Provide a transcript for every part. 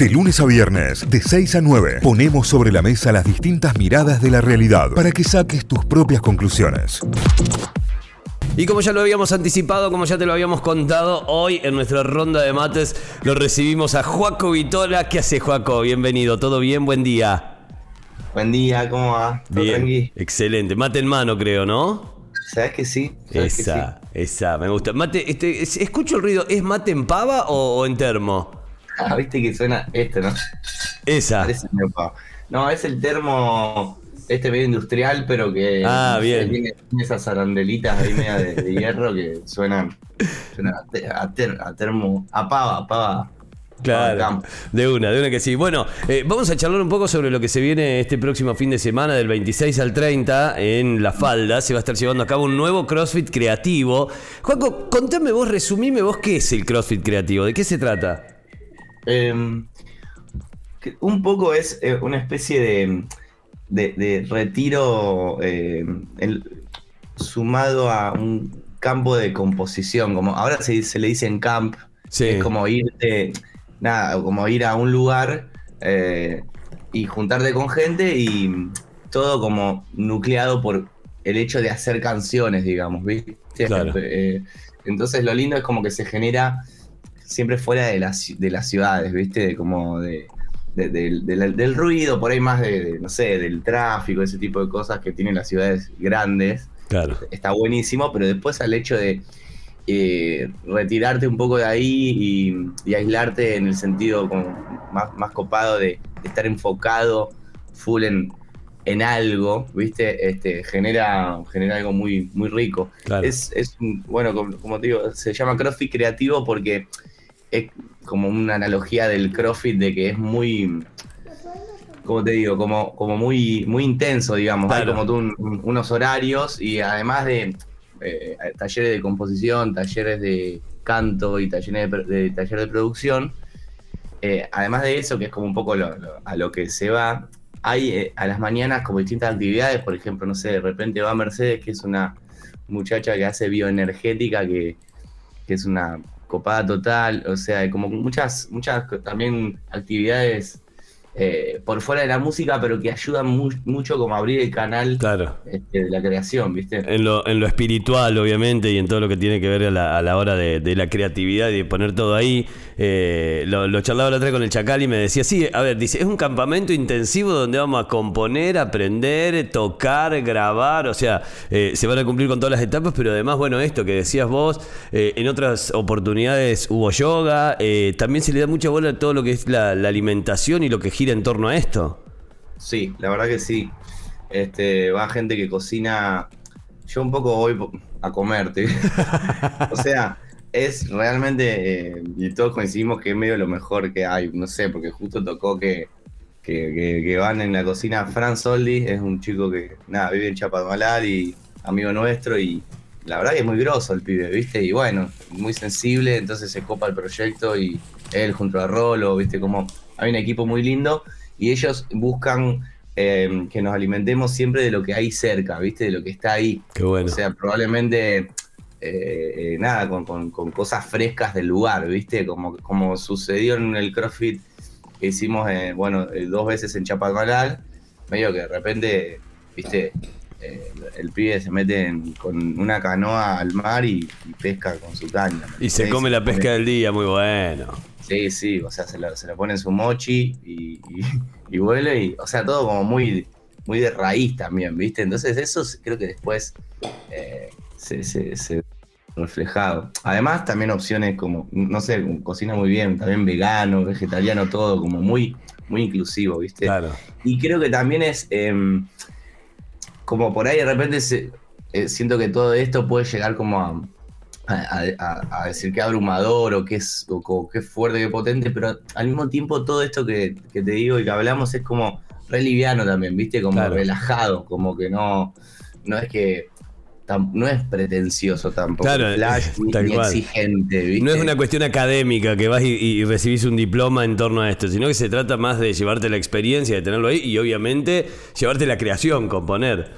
De lunes a viernes, de 6 a 9, ponemos sobre la mesa las distintas miradas de la realidad para que saques tus propias conclusiones. Y como ya lo habíamos anticipado, como ya te lo habíamos contado, hoy en nuestra ronda de mates lo recibimos a Juaco Vitola. ¿Qué hace Juaco? Bienvenido, ¿todo bien? Buen día. Buen día, ¿cómo va? ¿Todo bien, excelente. Mate en mano, creo, ¿no? ¿Sabes que sí? esa, esa, me gusta. Mate, este, escucho el ruido, ¿es mate en pava o, en termo? Ah, viste que suena este, ¿no? Esa. No, es el termo este medio industrial, pero que ah, bien. Tiene, esas arandelitas ahí media de, hierro que suenan, a, termo, a pava, a pava. Claro, de una, de una que sí. Bueno, eh, vamos a charlar un poco sobre lo que se viene este próximo fin de semana, del 26 al 30, en La Falda. Se va a estar llevando a cabo un nuevo CrossFit creativo. Juanco, contame vos, resumime vos qué es el CrossFit creativo, ¿de qué se trata? Em, un poco es eh, una especie de, retiro eh, sumado a un campo de composición, como ahora se, se le dice en camp, es como irte nada, como ir a un lugar eh, y juntarte con gente y todo como nucleado por el hecho de hacer canciones, digamos, ¿viste? Eh, entonces lo lindo es como que se genera siempre fuera de las, de las ciudades, ¿viste? Como de, del ruido, por ahí más de, no sé, del tráfico, ese tipo de cosas que tienen las ciudades grandes. Claro. Está buenísimo, pero después al hecho de eh, retirarte un poco de ahí y, aislarte en el sentido como más, copado de, estar enfocado full en, en algo, ¿viste? Este, genera, genera algo muy, muy rico. Es, bueno, como, te digo, se llama CrossFit creativo porque es como una analogía del CrossFit de que es muy, como te digo, como, como muy, muy intenso, digamos. Hay como tú unos horarios y además de eh, talleres de composición, talleres de canto y talleres de, taller de producción. Eh, además de eso, que es como un poco a lo que se va, hay eh, a las mañanas como distintas actividades, por ejemplo, no sé, de repente va Mercedes, que es una muchacha que hace bioenergética, que, que es una copada total, o sea, como muchas, muchas también actividades eh, por fuera de la música, pero que ayudan mucho como a abrir el canal este, de la creación, ¿viste? En lo, en lo espiritual, obviamente, y en todo lo que tiene que ver a la, hora de, la creatividad y de poner todo ahí. Eh, lo, charlaba la otra vez con el Chacal y me decía, sí, a ver, dice, es un campamento intensivo donde vamos a componer, aprender, tocar, grabar, o sea, eh, se van a cumplir con todas las etapas, pero además, bueno, esto que decías vos, en otras oportunidades hubo yoga, también se le da mucha bola a todo lo que es la, la alimentación y lo que gira en torno a esto. Sí, la verdad que sí. Este, va gente que cocina. Yo un poco voy a comerte. o sea, es realmente. Eh, y todos coincidimos que es medio lo mejor que hay. No sé, porque justo tocó que, que, van en la cocina. Fran Soldi es un chico que, nada, vive en Chapadmalal y amigo nuestro. Y la verdad que es muy grosso el pibe, ¿viste? Y bueno, muy sensible. Entonces se copa el proyecto y él junto a Rolo, ¿viste? Como hay un equipo muy lindo y ellos buscan em, que nos alimentemos siempre de lo que hay cerca, ¿viste? De lo que está ahí. Qué bueno. O sea, probablemente, eh, eh, nada, con, cosas frescas del lugar, ¿viste? Como, como sucedió en el CrossFit que hicimos, eh, bueno, dos veces en Chapadmalal, medio que de repente, ¿viste? El pibe se mete con una canoa al mar y, pesca con su caña. Y se come la pesca del día, muy bueno. Sí, sí, o sea, se la, se pone en su mochi y, y, vuelve, y, o sea, todo como muy, muy de raíz también, ¿viste? Entonces eso creo que después eh, se, se, reflejado. Además, también opciones como, no sé, cocina muy bien, también vegano, vegetariano, todo, como muy, muy inclusivo, ¿viste? Claro. Y creo que también es em, como por ahí de repente se, eh, siento que todo esto puede llegar como a a, decir que abrumador o que es o, que fuerte, que potente, pero al mismo tiempo todo esto que, te digo y que hablamos es como re liviano también, ¿viste? Como relajado, como que no, no es que no es pretencioso tampoco, claro, ni, exigente. ¿viste? No es una cuestión académica que vas y, recibís un diploma en torno a esto, sino que se trata más de llevarte la experiencia, de tenerlo ahí y obviamente llevarte la creación, componer.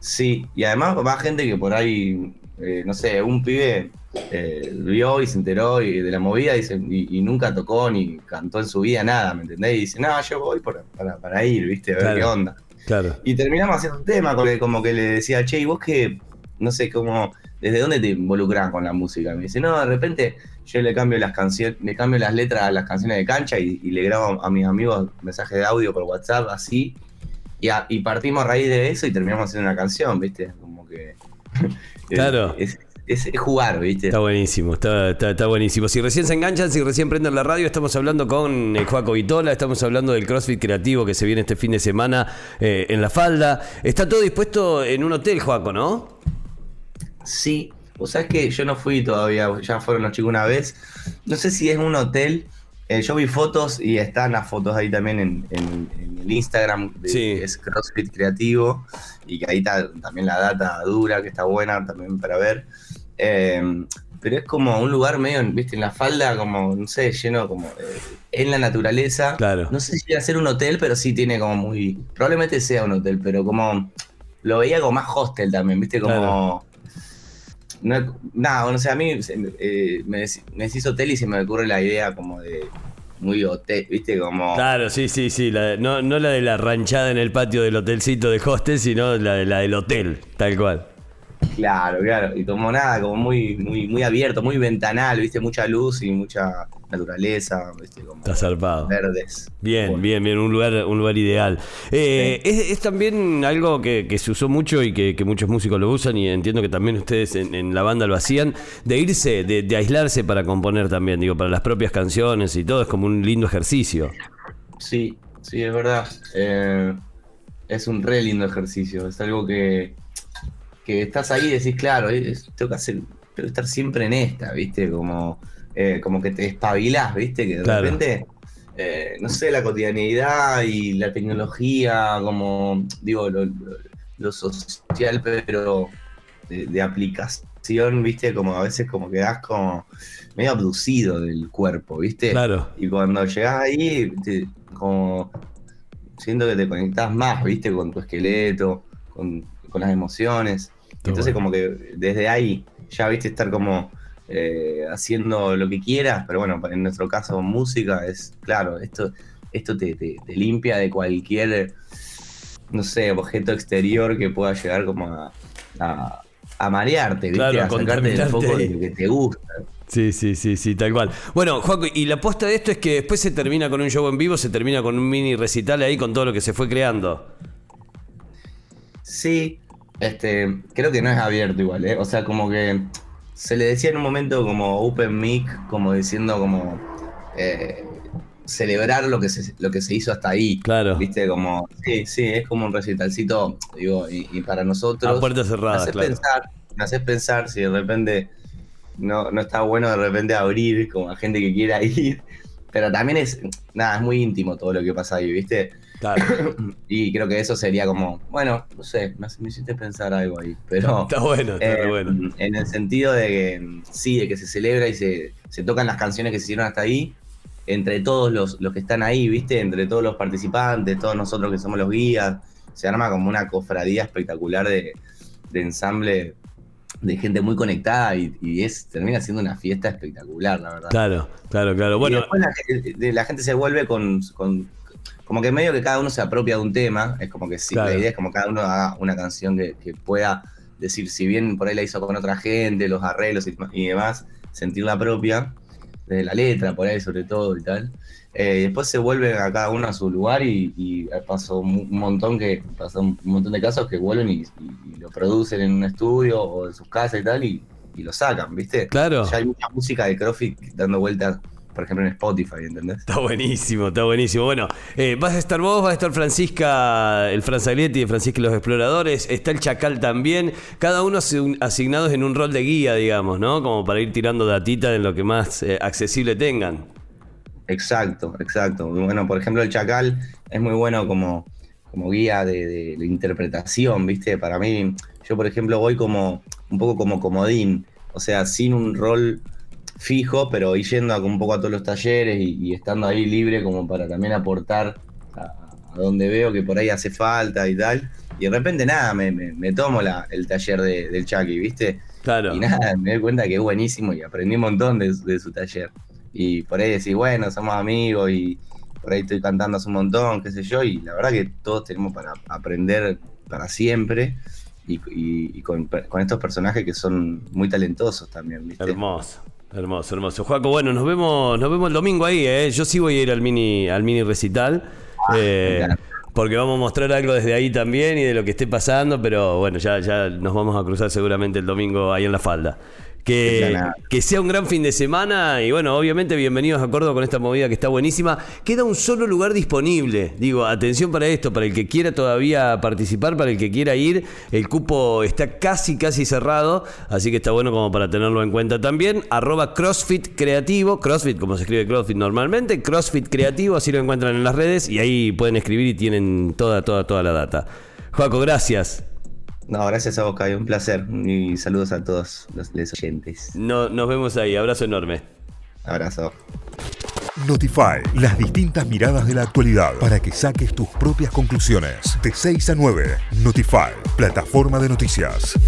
Sí, y además va gente que por ahí eh, no sé, un pibe eh, vio y se enteró y de la movida y, nunca tocó ni cantó en su vida nada, ¿me entendés? Y dice, no, yo voy para, ir, ¿viste? A ver qué onda. Claro. Y terminamos haciendo un tema porque como que le decía, che, ¿y vos qué? No sé, cómo, ¿desde dónde te involucrás con la música? Me dice, no, de repente yo le cambio las canciones, le cambio las letras a las canciones de cancha y, le grabo a mis amigos mensajes de audio por WhatsApp, así. Y, y partimos a raíz de eso y terminamos haciendo una canción, ¿viste? Como que. Claro. Es, es, jugar, ¿viste? Está buenísimo, está, está, buenísimo. Si recién se enganchan, si recién prenden la radio, estamos hablando con eh, Joaco Vitola, estamos hablando del CrossFit creativo que se viene este fin de semana eh, en La Falda. Está todo dispuesto en un hotel, Joaco, ¿no? Sí, o sea, es que yo no fui todavía, ya fueron los chicos una vez. No sé si es un hotel. Eh, yo vi fotos y están las fotos ahí también en, el Instagram de es CrossFit Creativo y que ahí está también la data dura que está buena también para ver. Em, pero es como un lugar medio, viste, en la falda, como, no sé, lleno como eh, en la naturaleza. Claro. No sé si va a ser un hotel, pero sí tiene como muy. Probablemente sea un hotel, pero como. Lo veía como más hostel también, viste, como. No, nada, no sé, a mí eh, me, me decís hotel y se me ocurre la idea como de muy hotel, ¿viste? Como... Claro, sí, sí, sí. no, no la de la ranchada en el patio del hotelcito de hostel, sino la, de, la del hotel, tal cual. Claro, claro. Y como nada, como muy, muy, muy abierto, muy ventanal, viste, mucha luz y mucha naturaleza, viste, como Está zarpado. verdes. Bien, bien, bien, un lugar, un lugar ideal. Eh, es, también algo que, se usó mucho y que, muchos músicos lo usan, y entiendo que también ustedes en, la banda lo hacían, de irse, de, aislarse para componer también, digo, para las propias canciones y todo, es como un lindo ejercicio. Sí, sí, es verdad. Eh, es un re lindo ejercicio, es algo que que estás ahí y decís, claro, tengo que hacer, tengo estar siempre en esta, ¿viste? Como, eh, como que te espabilás, ¿viste? Que de repente, eh, no sé, la cotidianidad y la tecnología, como, digo, lo, social, pero de, aplicación, ¿viste? Como a veces como quedás como medio abducido del cuerpo, ¿viste? Claro. Y cuando llegás ahí, como siento que te conectás más, ¿viste? Con tu esqueleto, con, con las emociones. Entonces como que desde ahí ya viste estar como eh, haciendo lo que quieras, pero bueno, en nuestro caso música es, claro, esto, esto te, limpia de cualquier, no sé, objeto exterior que pueda llegar como a, a, marearte, ¿viste? a sacarte del foco de lo que te gusta. Sí, sí, sí, sí, tal cual. Bueno, Juaco, y la apuesta de esto es que después se termina con un show en vivo, se termina con un mini recital ahí con todo lo que se fue creando. Sí, este, creo que no es abierto igual, ¿eh? O sea, como que se le decía en un momento como open mic, como diciendo como eh, celebrar lo que se lo que se hizo hasta ahí. Claro. Viste, como, sí, sí, es como un recitalcito, digo, y, para nosotros. A puertas cerradas, me pensar, me haces pensar si de repente no, no está bueno de repente abrir como a gente que quiera ir. Pero también es, nada, es muy íntimo todo lo que pasa ahí, ¿viste? y creo que eso sería como, bueno, no sé, me, hiciste pensar algo ahí, pero... Está bueno, está eh, bueno. En el sentido de que, sí, de que se celebra y se, tocan las canciones que se hicieron hasta ahí, entre todos los, los que están ahí, ¿viste? Entre todos los participantes, todos nosotros que somos los guías, se arma como una cofradía espectacular de, ensamble de gente muy conectada y, es termina siendo una fiesta espectacular, la verdad. Claro, claro, claro. Bueno, después la, gente se vuelve con, como que medio que cada uno se apropia de un tema, es como que sí, la idea es como cada uno haga una canción que, pueda decir, si bien por ahí la hizo con otra gente, los arreglos y, demás, sentir la propia, desde la letra, por ahí sobre todo y tal. Eh, después se vuelven a cada uno a su lugar y, pasó un montón que pasó un montón de casos que vuelven y, lo producen en un estudio o en sus casas y tal y, lo sacan, ¿viste? Claro. Ya hay mucha música de CrossFit dando vueltas por ejemplo, en Spotify, ¿entendés? Está buenísimo, está buenísimo. Bueno, eh, vas a estar vos, vas a estar Francisca, el Franzaglietti de Francisca y los Exploradores, está el Chacal también, cada uno asignados en un rol de guía, digamos, ¿no? Como para ir tirando datita en lo que más eh, accesible tengan. Exacto, exacto. Bueno, por ejemplo, el Chacal es muy bueno como, como guía de, de interpretación, ¿viste? Para mí, yo por ejemplo voy como un poco como comodín, o sea, sin un rol fijo, pero yendo a, un poco a todos los talleres y, estando ahí libre como para también aportar a, donde veo que por ahí hace falta y tal. Y de repente nada, me, tomo la, el taller del Chucky, ¿viste? Claro. Y nada, me doy cuenta que es buenísimo y aprendí un montón de, de su taller. Y por ahí decís, bueno, somos amigos y por ahí estoy cantando hace un montón, qué sé yo, y la verdad que todos tenemos para aprender para siempre y, y- y con, con estos personajes que son muy talentosos también, ¿viste? Hermoso. Hermoso, hermoso. Juaco, bueno, nos vemos, nos vemos el domingo ahí, ¿eh? Yo sí voy a ir al mini, al mini recital. eh, me encanta. porque vamos a mostrar algo desde ahí también y de lo que esté pasando, pero bueno, ya, ya nos vamos a cruzar seguramente el domingo ahí en la falda. Que, que sea un gran fin de semana y bueno, obviamente bienvenidos a Córdoba con esta movida que está buenísima. Queda un solo lugar disponible. Digo, atención para esto, para el que quiera todavía participar, para el que quiera ir, el cupo está casi, casi cerrado, así que está bueno como para tenerlo en cuenta también. Arroba CrossFit Creativo, CrossFit como se escribe CrossFit normalmente, CrossFit Creativo, así lo encuentran en las redes y ahí pueden escribir y tienen toda, toda, toda la data. Joaco, gracias. No, gracias a vos, Caio, un placer. Y saludos a todos los, los oyentes. No- nos vemos ahí, abrazo enorme. Abrazo. Notify, las distintas miradas de la actualidad para que saques tus propias conclusiones. De 6 a 9, Notify, plataforma de noticias.